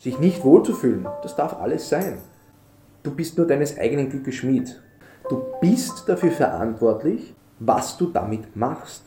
Sich nicht wohlzufühlen, das darf alles sein. Du bist nur deines eigenen Glückes Schmied. Du bist dafür verantwortlich, was du damit machst.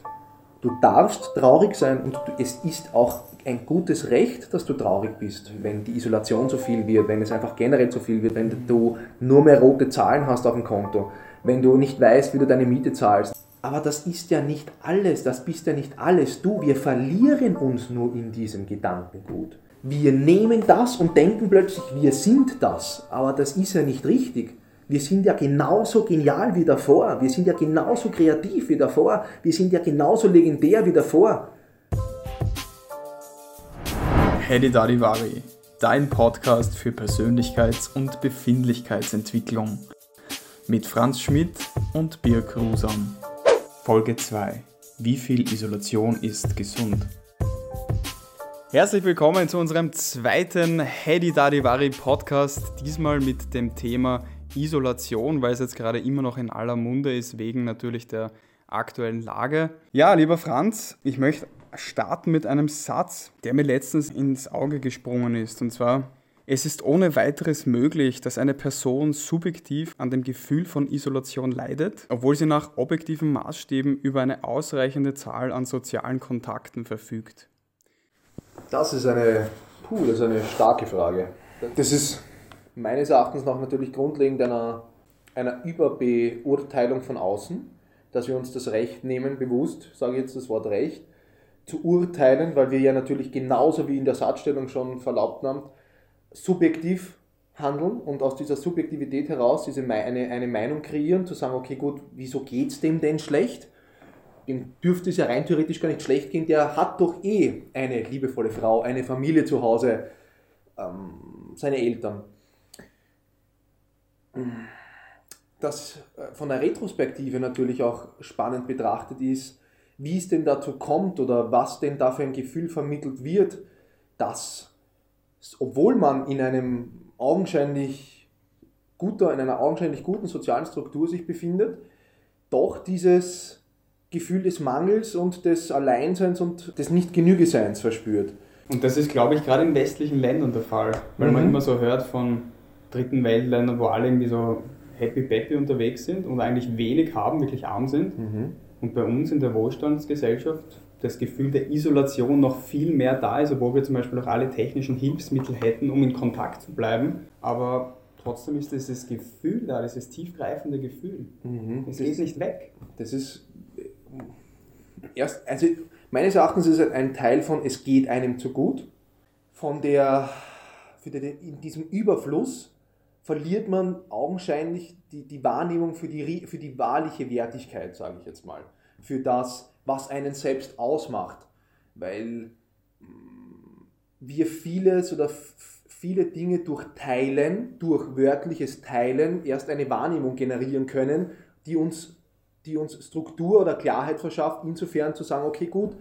Du darfst traurig sein und es ist auch ein gutes Recht, dass du traurig bist, wenn die Isolation zu viel wird, wenn es einfach generell zu viel wird, wenn du nur mehr rote Zahlen hast auf dem Konto, wenn du nicht weißt, wie du deine Miete zahlst. Aber das ist ja nicht alles, das bist ja nicht alles. Du, wir verlieren uns nur in diesem Gedankengut. Wir nehmen das und denken plötzlich, wir sind das. Aber das ist ja nicht richtig. Wir sind ja genauso genial wie davor. Wir sind ja genauso kreativ wie davor. Wir sind ja genauso legendär wie davor. Hedi Dadivari, dein Podcast für Persönlichkeits- und Befindlichkeitsentwicklung. Mit Franz Schmidt und Birk Rusam. Folge 2. Wie viel Isolation ist gesund? Herzlich willkommen zu unserem zweiten Hedi Dadivari Podcast. Diesmal mit dem Thema Isolation, weil es jetzt gerade immer noch in aller Munde ist, wegen natürlich der aktuellen Lage. Ja, lieber Franz, ich möchte starten mit einem Satz, der mir letztens ins Auge gesprungen ist. Und zwar, es ist ohne weiteres möglich, dass eine Person subjektiv an dem Gefühl von Isolation leidet, obwohl sie nach objektiven Maßstäben über eine ausreichende Zahl an sozialen Kontakten verfügt. Das ist eine, puh, das ist eine starke Frage. Das ist meines Erachtens nach natürlich grundlegend einer, einer Überbeurteilung von außen, dass wir uns das Recht nehmen, bewusst, sage ich jetzt das Wort Recht, zu urteilen, weil wir ja natürlich genauso wie in der Satzstellung schon verlaubt haben, subjektiv handeln und aus dieser Subjektivität heraus diese, eine, eine Meinung kreieren, zu sagen, okay gut, wieso geht es dem denn schlecht? Dem dürfte es ja rein theoretisch gar nicht schlecht gehen, der hat doch eh eine liebevolle Frau, eine Familie zu Hause, ähm, seine Eltern. Das äh, von der Retrospektive natürlich auch spannend betrachtet ist, wie es denn dazu kommt oder was denn da für ein Gefühl vermittelt wird, dass, obwohl man in einem augenscheinlich guter, in einer augenscheinlich guten sozialen Struktur sich befindet, doch dieses Gefühl des Mangels und des Alleinseins und des Nicht-Genügeseins verspürt. Und das ist, glaube ich, gerade in westlichen Ländern der Fall, weil mhm. man immer so hört von dritten Weltländern, wo alle irgendwie so happy-peppy unterwegs sind und eigentlich wenig haben, wirklich arm sind. Mhm. Und bei uns in der Wohlstandsgesellschaft das Gefühl der Isolation noch viel mehr da ist, obwohl wir zum Beispiel auch alle technischen Hilfsmittel hätten, um in Kontakt zu bleiben. Aber trotzdem ist dieses Gefühl da, dieses tiefgreifende Gefühl. Mhm. Es geht nicht weg. Das ist erst, also meines Erachtens ist es ein Teil von, es geht einem zu gut. Von der, für den, in diesem Überfluss verliert man augenscheinlich die, die Wahrnehmung für die, für die wahrliche Wertigkeit, sage ich jetzt mal. Für das, was einen selbst ausmacht. Weil mm, wir vieles oder viele Dinge durch Teilen, durch wörtliches Teilen erst eine Wahrnehmung generieren können, die uns die uns Struktur oder Klarheit verschafft, insofern zu sagen, okay, gut,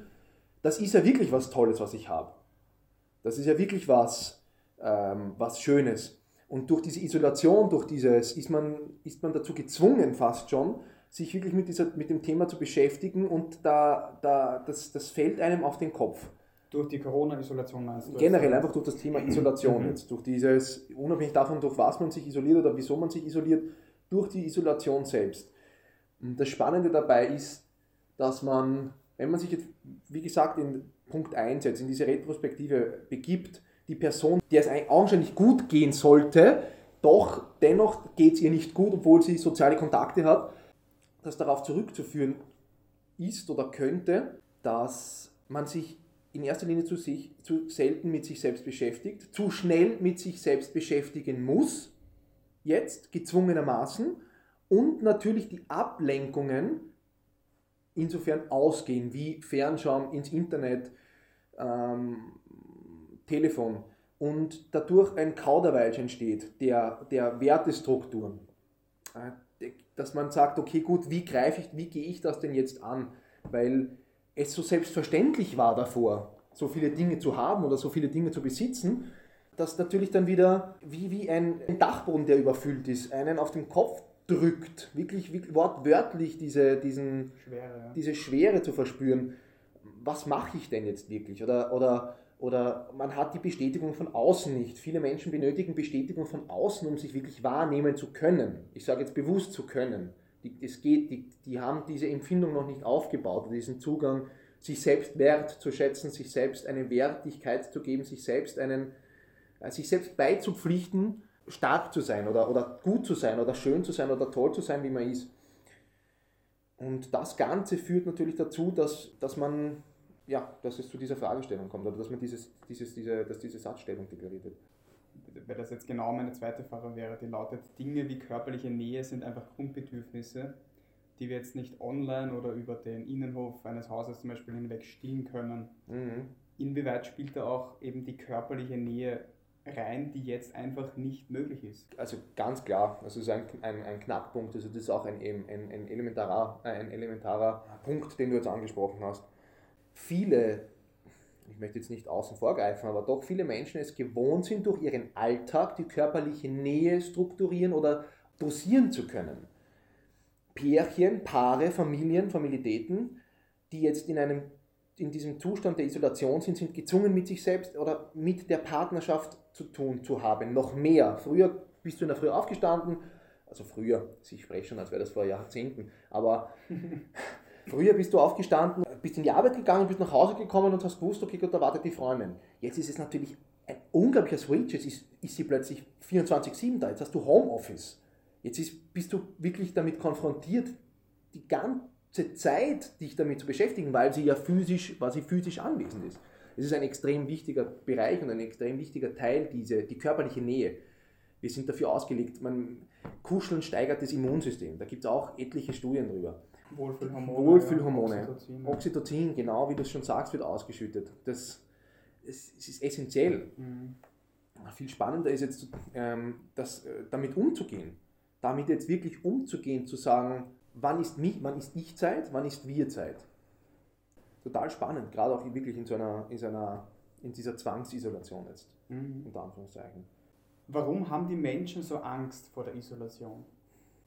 das ist ja wirklich was Tolles, was ich habe. Das ist ja wirklich was, ähm, was Schönes. Und durch diese Isolation, durch dieses, ist man, ist man dazu gezwungen fast schon, sich wirklich mit, dieser, mit dem Thema zu beschäftigen und da, da, das, das fällt einem auf den Kopf. Durch die Corona-Isolation meinst du? Generell einfach durch das Thema Isolation mhm. jetzt. Durch dieses, unabhängig davon, durch was man sich isoliert oder wieso man sich isoliert, durch die Isolation selbst. Und das Spannende dabei ist, dass man, wenn man sich jetzt, wie gesagt, in Punkt 1 jetzt in diese Retrospektive begibt, die Person, der es augenscheinlich gut gehen sollte, doch dennoch geht es ihr nicht gut, obwohl sie soziale Kontakte hat, dass darauf zurückzuführen ist oder könnte, dass man sich in erster Linie zu, sich, zu selten mit sich selbst beschäftigt, zu schnell mit sich selbst beschäftigen muss, jetzt gezwungenermaßen, und natürlich die Ablenkungen insofern ausgehen, wie Fernschauen ins Internet, ähm, Telefon und dadurch ein Kauderwelsch entsteht, der, der Wertestrukturen. Äh, dass man sagt, okay, gut, wie greife ich, wie gehe ich das denn jetzt an? Weil es so selbstverständlich war davor, so viele Dinge zu haben oder so viele Dinge zu besitzen, dass natürlich dann wieder wie, wie ein Dachboden, der überfüllt ist, einen auf den Kopf drückt, wirklich, wirklich wortwörtlich diese, diesen, Schwere, ja. diese Schwere zu verspüren. Was mache ich denn jetzt wirklich? Oder, oder, oder man hat die Bestätigung von außen nicht. Viele Menschen benötigen Bestätigung von außen, um sich wirklich wahrnehmen zu können. Ich sage jetzt bewusst zu können. Die, es geht, die, die haben diese Empfindung noch nicht aufgebaut, diesen Zugang, sich selbst wert zu schätzen, sich selbst eine Wertigkeit zu geben, sich selbst einen, äh, sich selbst beizupflichten, stark zu sein oder, oder gut zu sein oder schön zu sein oder toll zu sein, wie man ist. Und das Ganze führt natürlich dazu, dass, dass man ja, dass es zu dieser Fragestellung kommt oder dass man dieses, dieses, diese, dass diese Satzstellung deklariert wird. Weil das jetzt genau meine zweite Frage wäre, die lautet, Dinge wie körperliche Nähe sind einfach Grundbedürfnisse, die wir jetzt nicht online oder über den Innenhof eines Hauses zum Beispiel hinweg stillen können. Mhm. Inwieweit spielt da auch eben die körperliche Nähe rein, die jetzt einfach nicht möglich ist? Also ganz klar, also es ist ein, ein, ein Knackpunkt, also das ist auch ein, ein, ein, elementarer, ein elementarer Punkt, den du jetzt angesprochen hast viele, ich möchte jetzt nicht außen vorgreifen, aber doch viele Menschen es gewohnt sind, durch ihren Alltag die körperliche Nähe strukturieren oder dosieren zu können. Pärchen, Paare, Familien, Familitäten, die jetzt in, einem, in diesem Zustand der Isolation sind, sind gezwungen, mit sich selbst oder mit der Partnerschaft zu tun zu haben. Noch mehr. Früher bist du in der Früh aufgestanden, also früher, ich spreche schon, als wäre das vor Jahrzehnten, aber Früher bist du aufgestanden, bist in die Arbeit gegangen, bist nach Hause gekommen und hast gewusst, okay, Gott, da wartet die Freundin. Jetzt ist es natürlich ein unglaublicher Switch. Jetzt ist, ist sie plötzlich 24-7 da. Jetzt hast du Homeoffice. Jetzt ist, bist du wirklich damit konfrontiert, die ganze Zeit dich damit zu beschäftigen, weil sie ja physisch, weil sie physisch anwesend ist. Es ist ein extrem wichtiger Bereich und ein extrem wichtiger Teil, diese, die körperliche Nähe. Wir sind dafür ausgelegt, man, Kuscheln steigert das Immunsystem. Da gibt es auch etliche Studien drüber. Wohlfühlhormone. Wohlfühlhormone. Ja, Oxytocin. Oxytocin, genau wie du es schon sagst, wird ausgeschüttet. Das, das, ist essentiell. Mhm. Viel spannender ist jetzt, ähm, das, äh, damit umzugehen. Damit jetzt wirklich umzugehen, zu sagen, wann ist, mich, wann ist ich Zeit, wann ist wir Zeit. Total spannend, gerade auch wirklich in so einer, in so einer in dieser Zwangsisolation jetzt, mhm. unter Anführungszeichen. Warum haben die Menschen so Angst vor der Isolation?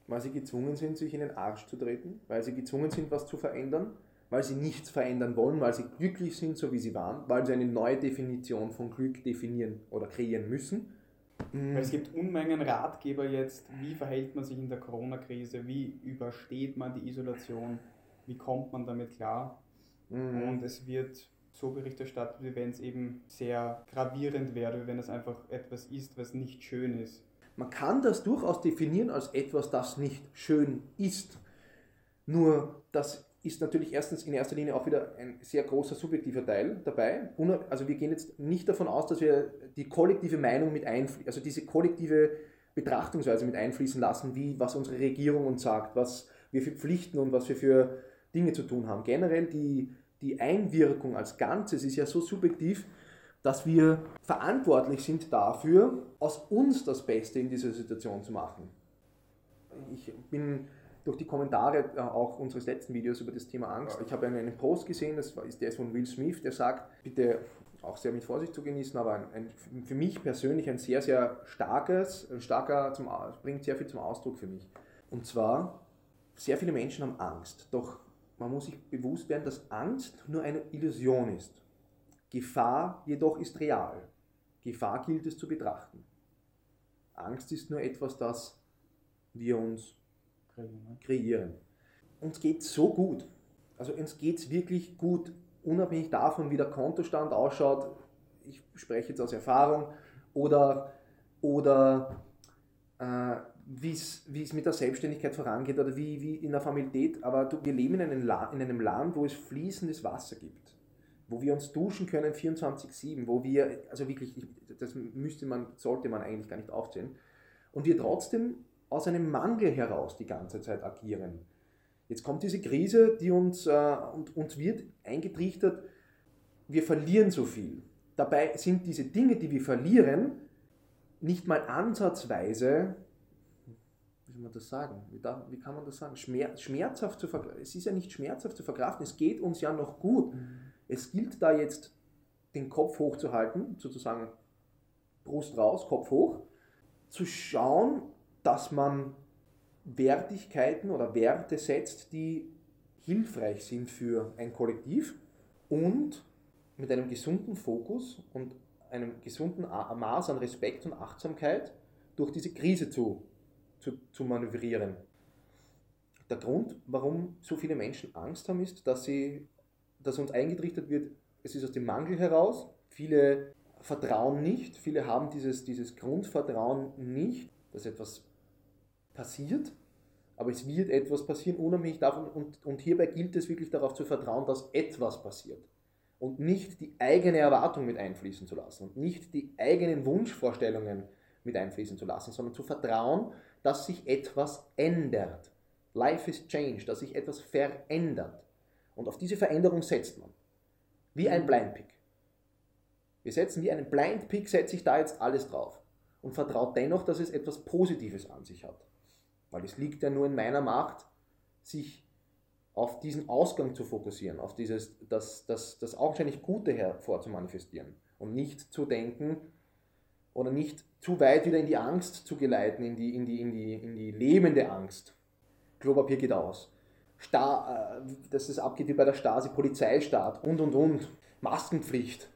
weil sie gezwungen sind, sich in den Arsch zu treten, weil sie gezwungen sind, was zu verändern, weil sie nichts verändern wollen, weil sie glücklich sind, so wie sie waren, weil sie eine neue Definition von Glück definieren oder kreieren müssen. Weil es gibt Unmengen Ratgeber jetzt, wie verhält man sich in der Corona-Krise, wie übersteht man die Isolation, wie kommt man damit klar. Mhm. Und es wird so Bericht erstattet, wie wenn es eben sehr gravierend wäre, wie wenn es einfach etwas ist, was nicht schön ist. Man kann das durchaus definieren als etwas, das nicht schön ist. Nur das ist natürlich erstens in erster Linie auch wieder ein sehr großer subjektiver Teil dabei. Also wir gehen jetzt nicht davon aus, dass wir die kollektive Meinung mit einfließen, also diese kollektive Betrachtungsweise mit einfließen lassen, wie was unsere Regierung uns sagt, was wir für Pflichten und was wir für Dinge zu tun haben. Generell die, die Einwirkung als Ganzes ist ja so subjektiv, dass wir verantwortlich sind dafür, aus uns das Beste in dieser Situation zu machen. Ich bin durch die Kommentare äh, auch unseres letzten Videos über das Thema Angst. Ich habe einen Post gesehen, das ist der von Will Smith, der sagt, bitte auch sehr mit Vorsicht zu genießen, aber ein, ein, für mich persönlich ein sehr, sehr starkes, starker, zum, bringt sehr viel zum Ausdruck für mich. Und zwar, sehr viele Menschen haben Angst, doch man muss sich bewusst werden, dass Angst nur eine Illusion ist. Gefahr jedoch ist real. Gefahr gilt es zu betrachten. Angst ist nur etwas, das wir uns kreieren. Uns geht so gut. Also uns geht es wirklich gut, unabhängig davon, wie der Kontostand ausschaut. Ich spreche jetzt aus Erfahrung. Oder, oder äh, wie es mit der Selbstständigkeit vorangeht oder wie, wie in der Familität. Aber du, wir leben in einem, in einem Land, wo es fließendes Wasser gibt wo wir uns duschen können 24-7, wo wir, also wirklich, das müsste man, sollte man eigentlich gar nicht aufzählen, und wir trotzdem aus einem Mangel heraus die ganze Zeit agieren. Jetzt kommt diese Krise, die uns, äh, und uns wird eingetrichtert, wir verlieren so viel. Dabei sind diese Dinge, die wir verlieren, nicht mal ansatzweise, wie soll man das sagen? Wie, da, wie kann man das sagen? schmerzhaft zu verkraften. Es ist ja nicht schmerzhaft zu verkraften, es geht uns ja noch gut. Mhm. Es gilt da jetzt, den Kopf hochzuhalten, sozusagen Brust raus, Kopf hoch, zu schauen, dass man Wertigkeiten oder Werte setzt, die hilfreich sind für ein Kollektiv und mit einem gesunden Fokus und einem gesunden Maß an Respekt und Achtsamkeit durch diese Krise zu, zu, zu manövrieren. Der Grund, warum so viele Menschen Angst haben, ist, dass, sie, dass uns eingetrichtert wird, es ist aus dem Mangel heraus. Viele vertrauen nicht, viele haben dieses, dieses Grundvertrauen nicht, dass etwas passiert, aber es wird etwas passieren, unabhängig davon. Und, und hierbei gilt es wirklich darauf zu vertrauen, dass etwas passiert. Und nicht die eigene Erwartung mit einfließen zu lassen und nicht die eigenen Wunschvorstellungen mit einfließen zu lassen, sondern zu vertrauen, dass sich etwas ändert. Life is change, dass sich etwas verändert. Und auf diese Veränderung setzt man. Wie ein Blind Pick. Wir setzen wie einen Blind Pick, setze ich da jetzt alles drauf. Und vertraut dennoch, dass es etwas Positives an sich hat. Weil es liegt ja nur in meiner Macht, sich auf diesen Ausgang zu fokussieren, auf dieses, das, das, das augenscheinlich Gute hervor zu manifestieren und nicht zu denken oder nicht zu weit wieder in die Angst zu geleiten, in die, in die, in die, in die lebende Angst. Klopapier geht aus. Sta äh, dass es abgeht wie bei der Stasi, Polizeistaat und und und, Maskenpflicht.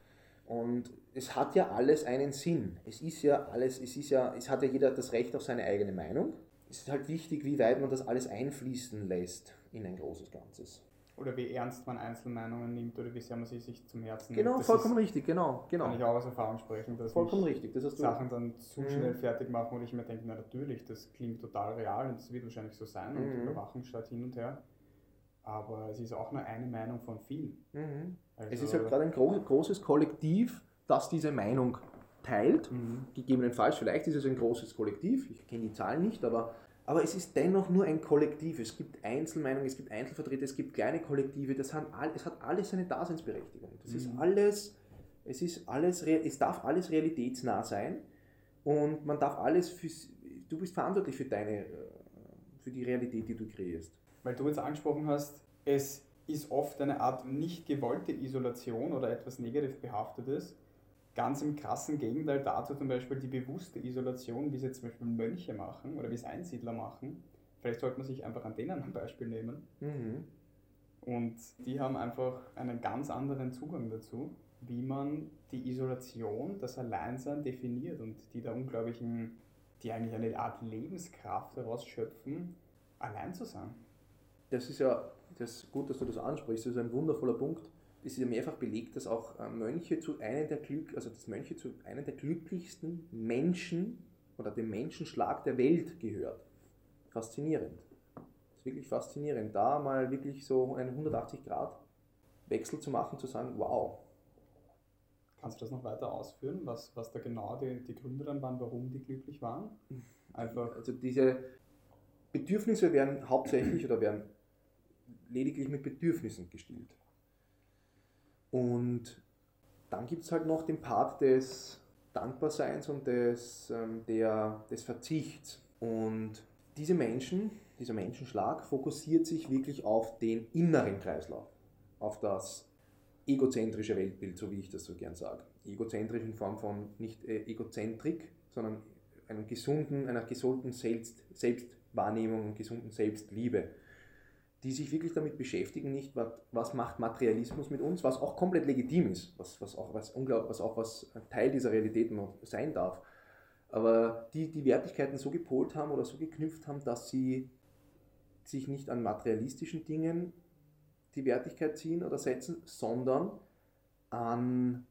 Und es hat ja alles einen Sinn. Es ist ja alles, es ist ja, es hat ja jeder das Recht auf seine eigene Meinung. Es ist halt wichtig, wie weit man das alles einfließen lässt in ein großes Ganzes. Oder wie ernst man Einzelmeinungen nimmt oder wie sehr man sie sich zum Herzen genau, nimmt. Genau, vollkommen ist, richtig, genau, genau. Kann ich auch aus Erfahrung sprechen, dass vollkommen richtig, das Sachen dann zu mhm. schnell fertig machen und ich mir denke, na natürlich, das klingt total real und das wird wahrscheinlich so sein und mhm. Überwachung statt hin und her. Aber es ist auch nur eine Meinung von vielen. Mhm. Also es ist halt gerade ein großes Kollektiv, das diese Meinung teilt. Mhm. Gegebenenfalls, vielleicht ist es ein großes Kollektiv, ich kenne die Zahlen nicht, aber, aber es ist dennoch nur ein Kollektiv. Es gibt Einzelmeinungen, es gibt Einzelvertreter, es gibt kleine Kollektive, das haben all, es hat alles seine Daseinsberechtigung. Das mhm. ist alles, es, ist alles, es darf alles realitätsnah sein und man darf alles, für, du bist verantwortlich für deine, äh, für die Realität, die du kreierst. Weil du jetzt angesprochen hast, es ist oft eine Art nicht gewollte Isolation oder etwas negativ behaftetes Ganz im krassen Gegenteil dazu zum Beispiel die bewusste Isolation, wie es jetzt zum Beispiel Mönche machen oder wie es Einsiedler machen. Vielleicht sollte man sich einfach an denen ein Beispiel nehmen. Mhm. Und die haben einfach einen ganz anderen Zugang dazu, wie man die Isolation, das Alleinsein definiert und die da unglaublichen, die eigentlich eine Art Lebenskraft daraus schöpfen, allein zu sein. Das ist ja das ist gut, dass du das ansprichst. Das ist ein wundervoller Punkt es ist ja mehrfach belegt, dass auch äh, Mönche zu einem der Glück, also dass Mönche zu einem der glücklichsten Menschen oder dem Menschenschlag der Welt gehört. Faszinierend. Das ist wirklich faszinierend, da mal wirklich so einen 180 Grad Wechsel zu machen, zu sagen, wow. Kannst du das noch weiter ausführen, was, was da genau die, die Gründe dann waren, warum die glücklich waren? Einfach. Also diese Bedürfnisse werden hauptsächlich oder werden lediglich mit Bedürfnissen gestillt. Und dann gibt es halt noch den Part des Dankbarseins und des, ähm, der, des Verzichts. Und diese Menschen, dieser Menschenschlag fokussiert sich wirklich auf den inneren Kreislauf, auf das egozentrische Weltbild, so wie ich das so gern sage. Egozentrisch in Form von nicht äh, Egozentrik, sondern einem gesunden, einer gesunden Selbst, Selbstwahrnehmung, gesunden Selbstliebe die sich wirklich damit beschäftigen, nicht was macht Materialismus mit uns, was auch komplett legitim ist, was, was, auch, was, was auch was Teil dieser Realität sein darf. Aber die die Wertigkeiten so gepolt haben oder so geknüpft haben, dass sie sich nicht an materialistischen Dingen die Wertigkeit ziehen oder setzen, sondern an,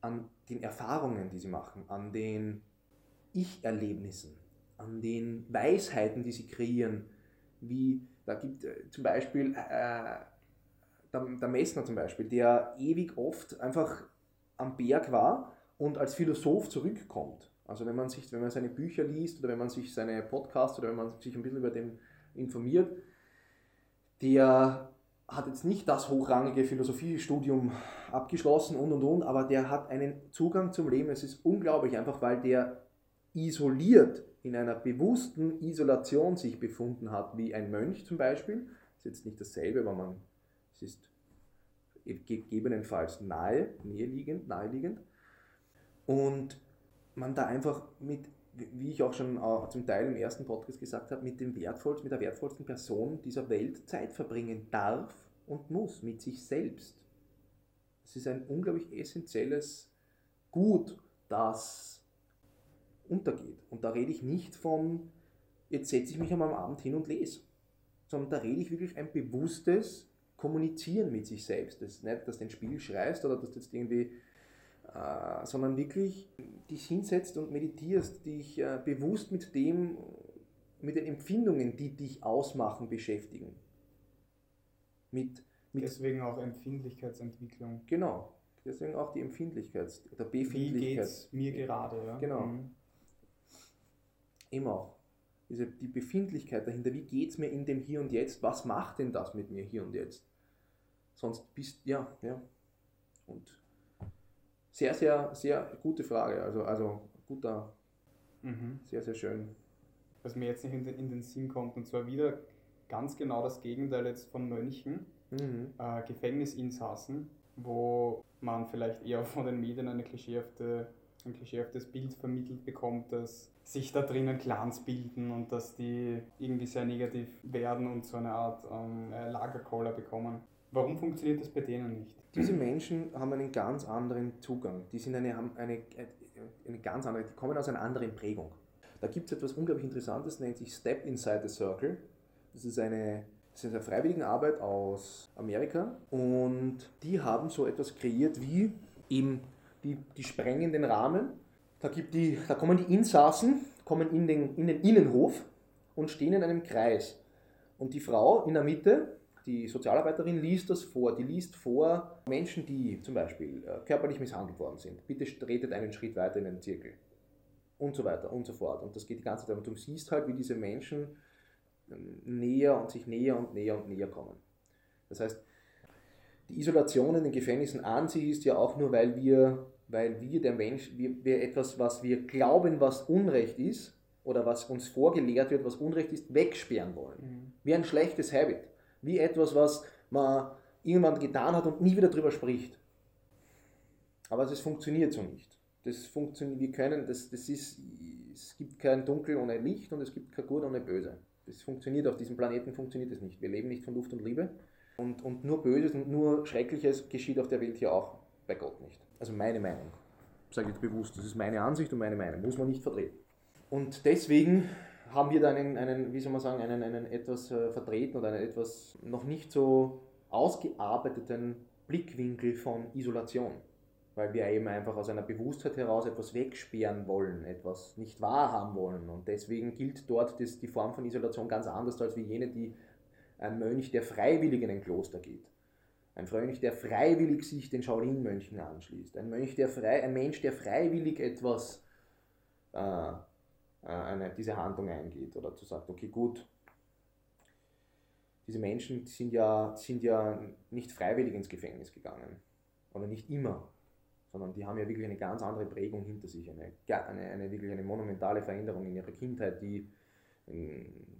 an den Erfahrungen, die sie machen, an den Ich-Erlebnissen, an den Weisheiten, die sie kreieren, wie da gibt äh, zum Beispiel äh, der, der Messner zum Beispiel, der ewig oft einfach am Berg war und als Philosoph zurückkommt. Also wenn man sich, wenn man seine Bücher liest oder wenn man sich seine Podcasts oder wenn man sich ein bisschen über den informiert, der hat jetzt nicht das hochrangige Philosophiestudium abgeschlossen und und und, aber der hat einen Zugang zum Leben. Es ist unglaublich, einfach weil der isoliert in einer bewussten Isolation sich befunden hat, wie ein Mönch zum Beispiel, ist jetzt nicht dasselbe, aber man, es ist gegebenenfalls nahe, naheliegend, naheliegend. Und man da einfach mit, wie ich auch schon zum Teil im ersten Podcast gesagt habe, mit, dem wertvollsten, mit der wertvollsten Person dieser Welt Zeit verbringen darf und muss, mit sich selbst. Es ist ein unglaublich essentielles Gut, das untergeht. Und da rede ich nicht von, jetzt setze ich mich einmal am Abend hin und lese, sondern da rede ich wirklich ein bewusstes Kommunizieren mit sich selbst. Das ist nicht, dass du ein Spiel schreist oder dass du jetzt irgendwie, äh, sondern wirklich dich hinsetzt und meditierst, dich äh, bewusst mit dem, mit den Empfindungen, die dich ausmachen, beschäftigen. Mit, mit Deswegen auch Empfindlichkeitsentwicklung. Genau, deswegen auch die Empfindlichkeit, oder Befindlichkeit. Wie geht's mir gerade, ja? Genau. Mhm. Immer auch. Diese, die Befindlichkeit dahinter, wie geht es mir in dem Hier und Jetzt, was macht denn das mit mir hier und jetzt? Sonst bist, ja, ja. Und sehr, sehr, sehr gute Frage, also, also guter, mhm. sehr, sehr schön. Was mir jetzt nicht in den, in den Sinn kommt, und zwar wieder ganz genau das Gegenteil jetzt von Mönchen, mhm. äh, Gefängnisinsassen, wo man vielleicht eher von den Medien eine klischeehafte, ein klischeehaftes Bild vermittelt bekommt, dass sich da drinnen Clans bilden und dass die irgendwie sehr negativ werden und so eine Art ähm, äh, Lagerkoller bekommen. Warum funktioniert das bei denen nicht? Diese Menschen haben einen ganz anderen Zugang. Die sind eine, eine, eine ganz andere, die kommen aus einer anderen Prägung. Da gibt es etwas unglaublich Interessantes, nennt sich Step Inside the Circle. Das ist eine, das ist eine aus Amerika und die haben so etwas kreiert wie eben, die, die sprengen den Rahmen. Da, gibt die, da kommen die Insassen, kommen in den, in den Innenhof und stehen in einem Kreis. Und die Frau in der Mitte, die Sozialarbeiterin, liest das vor. Die liest vor Menschen, die zum Beispiel äh, körperlich misshandelt worden sind. Bitte tretet einen Schritt weiter in den Zirkel. Und so weiter und so fort. Und das geht die ganze Zeit. Und du siehst halt, wie diese Menschen näher und sich näher und näher und näher kommen. Das heißt, die Isolation in den Gefängnissen an sich ist ja auch nur, weil wir, weil wir der Mensch, wir, wir etwas, was wir glauben, was Unrecht ist, oder was uns vorgelehrt wird, was Unrecht ist, wegsperren wollen. Mhm. Wie ein schlechtes Habit. Wie etwas, was man irgendwann getan hat und nie wieder darüber spricht. Aber es funktioniert so nicht. Das funktioniert, wir können, das, das ist, es gibt kein Dunkel ohne Licht und es gibt kein Gut ohne Böse. Das funktioniert auf diesem Planeten, funktioniert es nicht. Wir leben nicht von Luft und Liebe. Und, und nur Böses und nur Schreckliches geschieht auf der Welt hier auch bei Gott nicht. Also meine Meinung. Sage ich jetzt bewusst, das ist meine Ansicht und meine Meinung. Muss man nicht vertreten. Und deswegen haben wir da einen, einen wie soll man sagen, einen, einen etwas äh, vertreten oder einen etwas noch nicht so ausgearbeiteten Blickwinkel von Isolation weil wir eben einfach aus einer Bewusstheit heraus etwas wegsperren wollen, etwas nicht wahrhaben wollen. Und deswegen gilt dort das, die Form von Isolation ganz anders als wie jene, die ein Mönch, der freiwillig in ein Kloster geht. Ein Mönch, der freiwillig sich den Shaolin-Mönchen anschließt. Ein, Mönch, der frei, ein Mensch, der freiwillig etwas, äh, äh eine, diese Handlung eingeht oder zu sagt, okay, gut, diese Menschen sind ja, sind ja nicht freiwillig ins Gefängnis gegangen. Oder nicht immer sondern die haben ja wirklich eine ganz andere Prägung hinter sich, eine, eine, eine wirklich eine monumentale Veränderung in ihrer Kindheit, die,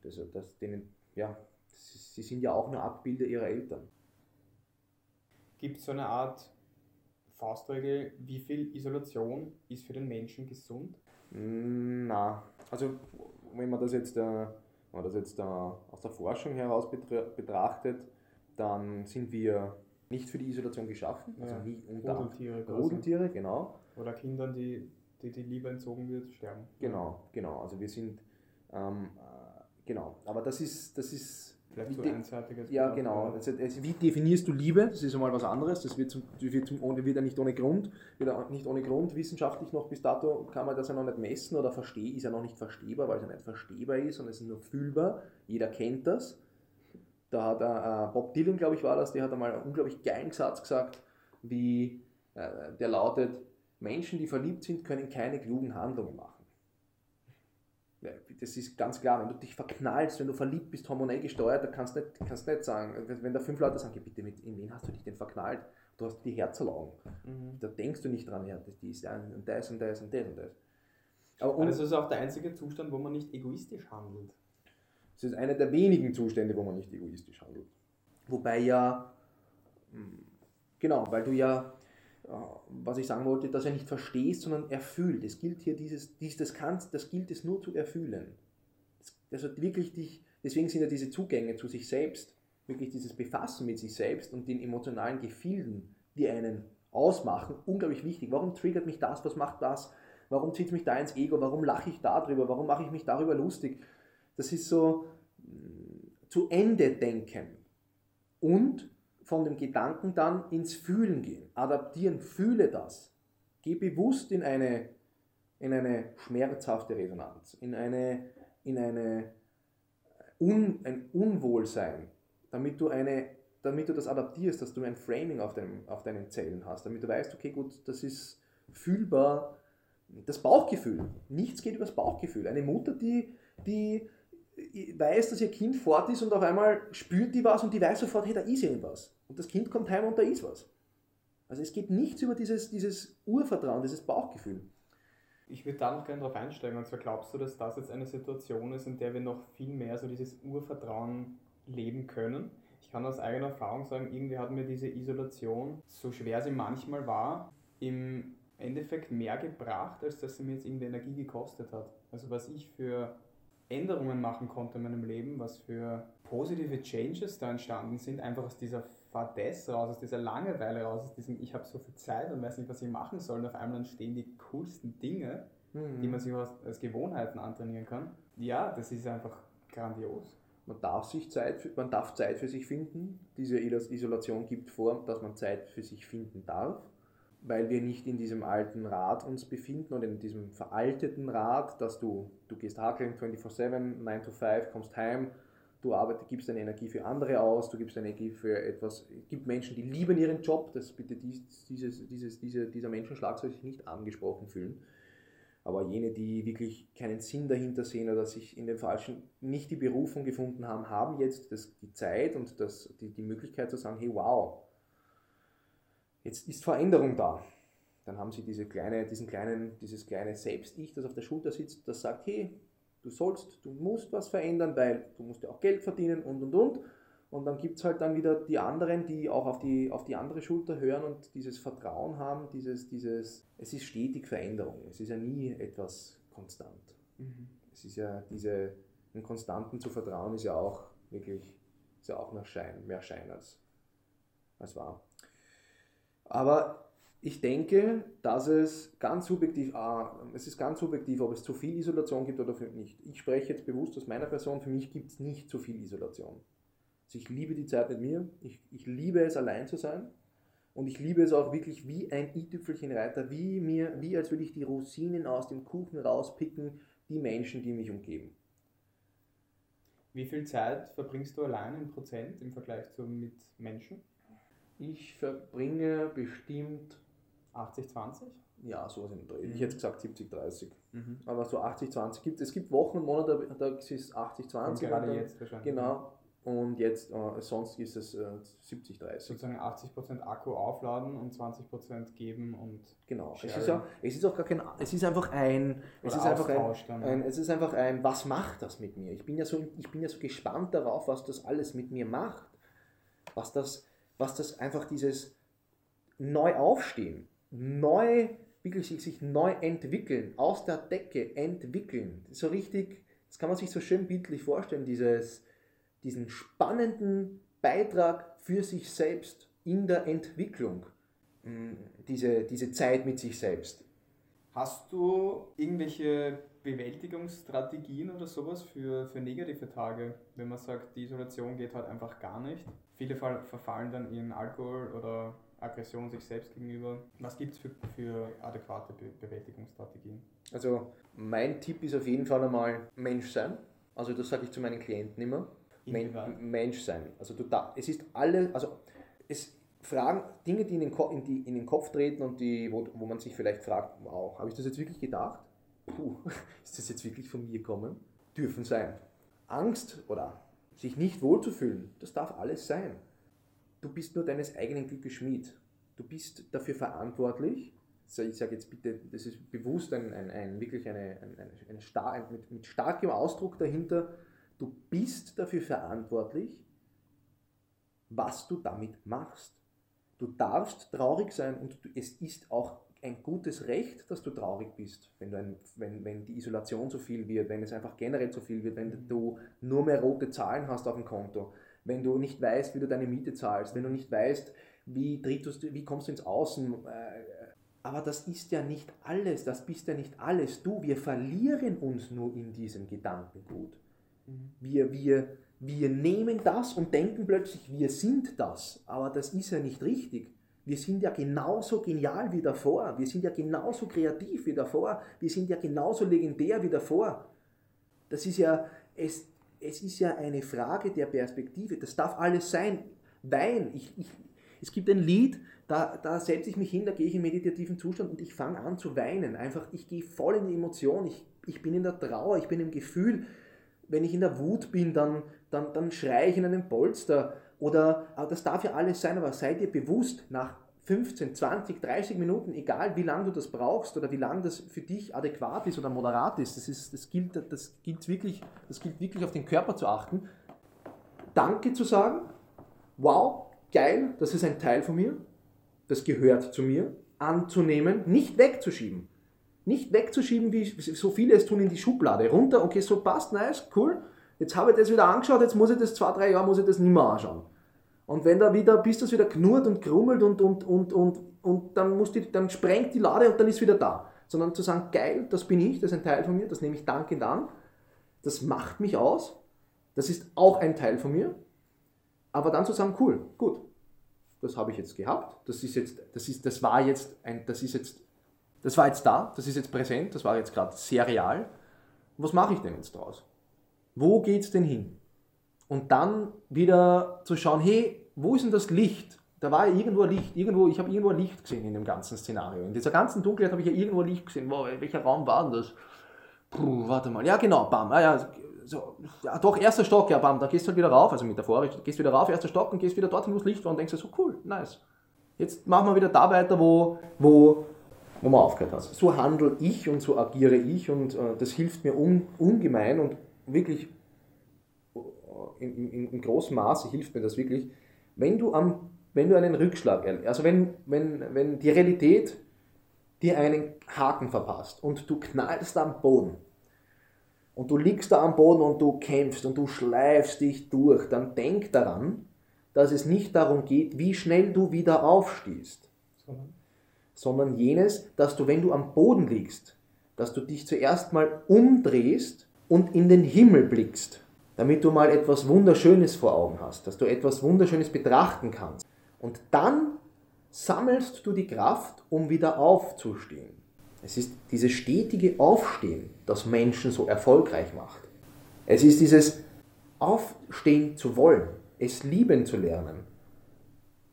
das, das denen, ja, sie sind ja auch nur Abbilder ihrer Eltern. Gibt es so eine Art Faustregel, wie viel Isolation ist für den Menschen gesund? Na, also wenn man das jetzt, äh, wenn man das jetzt äh, aus der Forschung heraus betrachtet, dann sind wir nicht für die Isolation geschaffen, also nie unter Rudeltiere, Rudeltiere, genau. Oder Kindern, die, die die Liebe entzogen wird, sterben. Genau, genau. Also wir sind, ähm, äh, genau. Aber das ist, das ist Vielleicht so einseitiges. Ja, genau. Also, also, wie definierst du Liebe? Das ist einmal was anderes. Das wird, zum, wird, zum, wird ja nicht ohne Grund, wird nicht ohne Grund wissenschaftlich noch bis dato kann man das ja noch nicht messen oder verstehen, ist ja noch nicht verstehbar, weil es ja nicht verstehbar ist und es ist nur fühlbar. Jeder kennt das. Da hat äh, Bob Dylan, glaube ich, war das, der hat einmal einen unglaublich geilen Satz gesagt, wie äh, der lautet: Menschen, die verliebt sind, können keine klugen Handlungen machen. Ja, das ist ganz klar, wenn du dich verknallst, wenn du verliebt bist, hormonell gesteuert, dann kannst du nicht, kannst nicht sagen, wenn da fünf Leute sagen, bitte, mit, in wen hast du dich denn verknallt? Du hast die Herzerlaugen. Mhm. Da denkst du nicht dran, ja, das, ist und das und das und das und das. Aber und, also ist auch der einzige Zustand, wo man nicht egoistisch handelt. Es ist einer der wenigen Zustände, wo man nicht egoistisch handelt. Wobei ja, hm, genau, weil du ja, äh, was ich sagen wollte, dass er nicht verstehst, sondern erfüllt. Es gilt hier dieses, dies, das kannst, das gilt es nur zu erfüllen. Also wirklich dich, deswegen sind ja diese Zugänge zu sich selbst, wirklich dieses Befassen mit sich selbst und den emotionalen Gefilden, die einen ausmachen, unglaublich wichtig. Warum triggert mich das? Was macht das? Warum zieht mich da ins Ego? Warum lache ich darüber? Warum mache ich mich darüber lustig? Das ist so mm, zu Ende denken und von dem Gedanken dann ins Fühlen gehen. Adaptieren, fühle das. Geh bewusst in eine, in eine schmerzhafte Resonanz, in, eine, in eine Un, ein Unwohlsein, damit du, eine, damit du das adaptierst, dass du ein Framing auf, deinem, auf deinen Zellen hast, damit du weißt, okay, gut, das ist fühlbar, das Bauchgefühl. Nichts geht über das Bauchgefühl. Eine Mutter, die, die weiß, dass ihr Kind fort ist und auf einmal spürt die was und die weiß sofort, hey, da ist irgendwas. Und das Kind kommt heim und da ist was. Also es geht nichts über dieses, dieses Urvertrauen, dieses Bauchgefühl. Ich würde da noch gerne darauf einsteigen. Und zwar glaubst du, dass das jetzt eine Situation ist, in der wir noch viel mehr so dieses Urvertrauen leben können? Ich kann aus eigener Erfahrung sagen, irgendwie hat mir diese Isolation, so schwer sie manchmal war, im Endeffekt mehr gebracht, als dass sie mir jetzt irgendwie Energie gekostet hat. Also was ich für Änderungen machen konnte in meinem Leben, was für positive Changes da entstanden sind, einfach aus dieser Fadesse raus, aus dieser Langeweile raus, aus diesem ich habe so viel Zeit und weiß nicht, was ich machen soll und auf einmal entstehen die coolsten Dinge, mhm. die man sich als, Gewohnheiten antrainieren kann. Ja, das ist einfach grandios. Man darf, sich Zeit man darf Zeit für sich finden. Diese Isolation gibt vor, dass man Zeit für sich finden darf, weil wir nicht in diesem alten Rad uns befinden oder in diesem veralteten Rad, dass du, du gehst hakeln 24-7, 9 to 5, kommst heim, du arbeitest, gibst deine Energie für andere aus, du gibst deine Energie für etwas. Es gibt Menschen, die lieben ihren Job, dass bitte dies, dieses, dieses, diese, dieser Menschenschlag soll sich nicht angesprochen fühlen. Aber jene, die wirklich keinen Sinn dahinter sehen oder sich in den falschen, nicht die Berufung gefunden haben, haben jetzt das, die Zeit und das, die, die Möglichkeit zu sagen, hey wow, jetzt ist Veränderung da. Dann haben sie diese kleine, diesen kleinen, dieses kleine Selbst-Ich, das auf der Schulter sitzt, das sagt, hey, du sollst, du musst was verändern, weil du musst ja auch Geld verdienen und und und. Und dann gibt es halt dann wieder die anderen, die auch auf die, auf die andere Schulter hören und dieses Vertrauen haben, dieses, dieses, es ist stetig Veränderung. Es ist ja nie etwas konstant. Mhm. Es ist ja diese, einen Konstanten zu vertrauen, ist ja auch wirklich, ist ja auch mehr Schein, mehr Schein als, als wahr. Aber ich denke, dass es ganz subjektiv, ah, es ist ganz subjektiv, ob es zu viel Isolation gibt oder nicht. Ich spreche jetzt bewusst aus meiner Person, für mich gibt es nicht zu viel Isolation. Also ich liebe die Zeit mit mir, ich, ich liebe es allein zu sein und ich liebe es auch wirklich wie ein i-Tüpfelchenreiter, wie mir, wie als würde ich die Rosinen aus dem Kuchen rauspicken, die Menschen, die mich umgeben. Wie viel Zeit verbringst du allein in Prozent im Vergleich zu mit Menschen? Ich verbringe bestimmt 80-20? Ja, sowas in Dreh. Mhm. Ich hätte gesagt 70-30. Mhm. Aber so 80-20 gibt es. Es gibt Wochen und Monate, da ist es 80-20. Gerade dann, jetzt wahrscheinlich. Genau. Und jetzt, äh, sonst ist es äh, 70-30. Sozusagen 80% Akku aufladen und 20% geben und. Genau. Es ist, auch, es ist auch gar kein. Es ist einfach ein. Es ist einfach ein, ein, Es ist einfach ein, was macht das mit mir? Ich bin, ja so, ich bin ja so gespannt darauf, was das alles mit mir macht. Was das, was das einfach dieses Neuaufstehen neu, wirklich sich, sich neu entwickeln, aus der Decke entwickeln. So richtig, das kann man sich so schön bildlich vorstellen, dieses, diesen spannenden Beitrag für sich selbst in der Entwicklung, mm, diese, diese Zeit mit sich selbst. Hast du irgendwelche Bewältigungsstrategien oder sowas für, für negative Tage, wenn man sagt, die Isolation geht halt einfach gar nicht? Viele verfallen dann in Alkohol oder Aggression sich selbst gegenüber. Was gibt es für, für adäquate Be Bewältigungsstrategien? Also mein Tipp ist auf jeden Fall einmal Mensch sein. Also das sage ich zu meinen Klienten immer. Men Mensch sein. Also du da, es ist alle, also es Fragen, Dinge, die in den, in, die in den Kopf treten und die, wo, wo man sich vielleicht fragt, wow, habe ich das jetzt wirklich gedacht? Puh, ist das jetzt wirklich von mir gekommen? Dürfen sein. Angst oder sich nicht wohlzufühlen, das darf alles sein du bist nur deines eigenen Glückes Schmied. Du bist dafür verantwortlich. Ich sage jetzt bitte, das ist bewusst ein, ein, ein wirklich eine, ein, ein, star mit, mit starkem Ausdruck dahinter. Du bist dafür verantwortlich, was du damit machst. Du darfst traurig sein und es ist auch ein gutes Recht, dass du traurig bist, wenn, du ein, wenn, wenn die Isolation zu viel wird, wenn es einfach generell zu viel wird, wenn du nur mehr rote Zahlen hast auf dem Konto, wenn du nicht weißt, wie du deine Miete zahlst, wenn du nicht weißt, wie, trittst du, wie kommst du ins Außen. Äh, aber das ist ja nicht alles, das bist ja nicht alles du. Wir verlieren uns nur in diesem Gedankengut. Mhm. Wir, wir, wir nehmen das und denken plötzlich, wir sind das. Aber das ist ja nicht richtig. Wir sind ja genauso genial wie davor. Wir sind ja genauso kreativ wie davor. Wir sind ja genauso legendär wie davor. Das ist ja, es, es ist ja eine Frage der Perspektive. Das darf alles sein. Wein. Ich, ich, es gibt ein Lied, da, da setze ich mich hin, da gehe ich in meditativen Zustand und ich fange an zu weinen. Einfach, ich gehe voll in die Emotion. Ich, ich bin in der Trauer, ich bin im Gefühl. Wenn ich in der Wut bin, dann, dann, dann schreie ich in einem Polster oder das darf ja alles sein, aber sei dir bewusst, nach 15, 20, 30 Minuten, egal wie lange du das brauchst oder wie lange das für dich adäquat ist oder moderat ist, das, ist, das, gilt, das, gilt wirklich, das gilt wirklich auf den Körper zu achten. Danke zu sagen, wow, geil, das ist ein Teil von mir, das gehört zu mir, anzunehmen, nicht wegzuschieben. Nicht wegzuschieben, wie so viele es tun, in die Schublade. Runter, okay, so passt, nice, cool. Jetzt habe ich das wieder angeschaut, jetzt muss ich das zwei, drei Jahre, muss ich das nicht mehr anschauen. Und wenn da wieder, bis das wieder knurrt und krummelt und, und, und, und, und dann, muss die, dann sprengt die Lade und dann ist wieder da. Sondern zu sagen, geil, das bin ich, das ist ein Teil von mir, das nehme ich dankend an, das macht mich aus, das ist auch ein Teil von mir. Aber dann zu sagen, cool, gut, das habe ich jetzt gehabt, das ist jetzt, das ist, das war jetzt ein, das ist jetzt, das war jetzt da, das ist jetzt präsent, das war jetzt gerade sehr real. Was mache ich denn jetzt draus? Wo geht es denn hin? Und dann wieder zu schauen, hey, wo ist denn das Licht? Da war ja irgendwo Licht, irgendwo, ich habe irgendwo Licht gesehen in dem ganzen Szenario. In dieser ganzen Dunkelheit habe ich ja irgendwo Licht gesehen. Wow, welcher Raum war denn das? Puh, warte mal. Ja, genau, bam. Ah, ja, so, ja, doch, erster Stock, ja, bam, da gehst du halt wieder rauf, also metaphorisch, gehst wieder rauf, erster Stock und gehst wieder dorthin, wo das Licht war und denkst dir so, cool, nice. Jetzt machen wir wieder da weiter, wo, wo, wo man aufgehört hat. So handle ich und so agiere ich und äh, das hilft mir un, ungemein und wirklich in, in, in großem Maße hilft mir das wirklich, wenn du, am, wenn du einen Rückschlag, also wenn, wenn, wenn die Realität dir einen Haken verpasst und du knallst am Boden und du liegst da am Boden und du kämpfst und du schleifst dich durch, dann denk daran, dass es nicht darum geht, wie schnell du wieder aufstehst, sondern jenes, dass du, wenn du am Boden liegst, dass du dich zuerst mal umdrehst und in den Himmel blickst damit du mal etwas Wunderschönes vor Augen hast, dass du etwas Wunderschönes betrachten kannst. Und dann sammelst du die Kraft, um wieder aufzustehen. Es ist dieses stetige Aufstehen, das Menschen so erfolgreich macht. Es ist dieses Aufstehen zu wollen, es lieben zu lernen,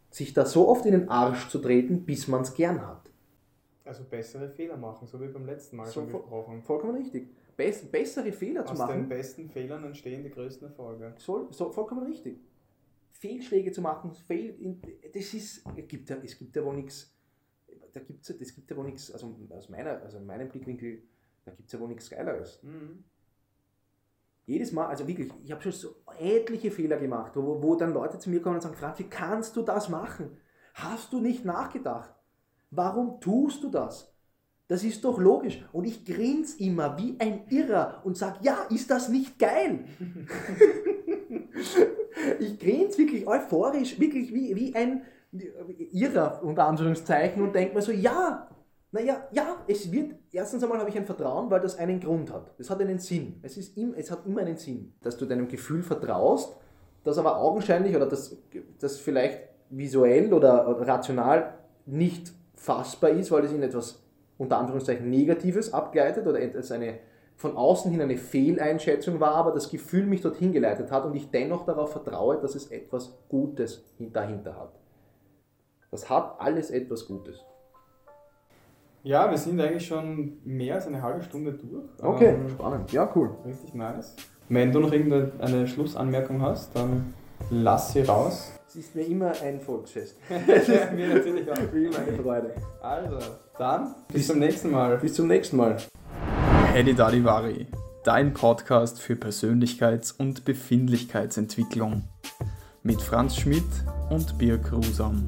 sich da so oft in den Arsch zu treten, bis man es gern hat. Also bessere Fehler machen, so wie beim letzten Mal so schon gesprochen. Vollkommen richtig bessere Fehler Aus zu machen. Aus den besten Fehlern entstehen die größten Erfolge. So, so, vollkommen richtig. Fehlschläge zu machen, Fehl, das ist, gibt ja, es gibt ja wohl nichts, da gibt's, das gibt ja wohl nichts, also aus meiner, also meinem Blickwinkel, da gibt es ja wohl nichts Geileres. Mhm. Jedes Mal, also wirklich, ich habe schon so etliche Fehler gemacht, wo, wo dann Leute zu mir kommen und sagen, Franz, wie kannst du das machen? Hast du nicht nachgedacht? Warum tust du das? Das ist doch logisch. Und ich grins immer wie ein Irrer und sage, ja, ist das nicht geil? ich grins wirklich euphorisch, wirklich wie, wie ein Irrer, unter Anführungszeichen, und denke mir so, ja, naja, ja, es wird, erstens einmal habe ich ein Vertrauen, weil das einen Grund hat. Es hat einen Sinn. Es, ist im, es hat immer einen Sinn, dass du deinem Gefühl vertraust, das aber augenscheinlich oder das, das vielleicht visuell oder rational nicht fassbar ist, weil es in etwas unter Anführungszeichen Negatives abgeleitet oder es eine von außen hin eine Fehleinschätzung war, aber das Gefühl mich dorthin geleitet hat und ich dennoch darauf vertraue, dass es etwas Gutes dahinter hat. Das hat alles etwas Gutes. Ja, wir sind eigentlich schon mehr als eine halbe Stunde durch. Okay, ähm, spannend. Ja, cool. Richtig nice. Wenn du noch irgendeine Schlussanmerkung hast, dann lass sie raus. Es ist mir immer ein Volksfest. ja, mir natürlich auch. Wie immer eine Freude. Also, dann bis, bis zum nächsten Mal. Bis zum nächsten Mal. Eddie Dadivari, dein Podcast für Persönlichkeits- und Befindlichkeitsentwicklung. Mit Franz Schmidt und Birk Rusam.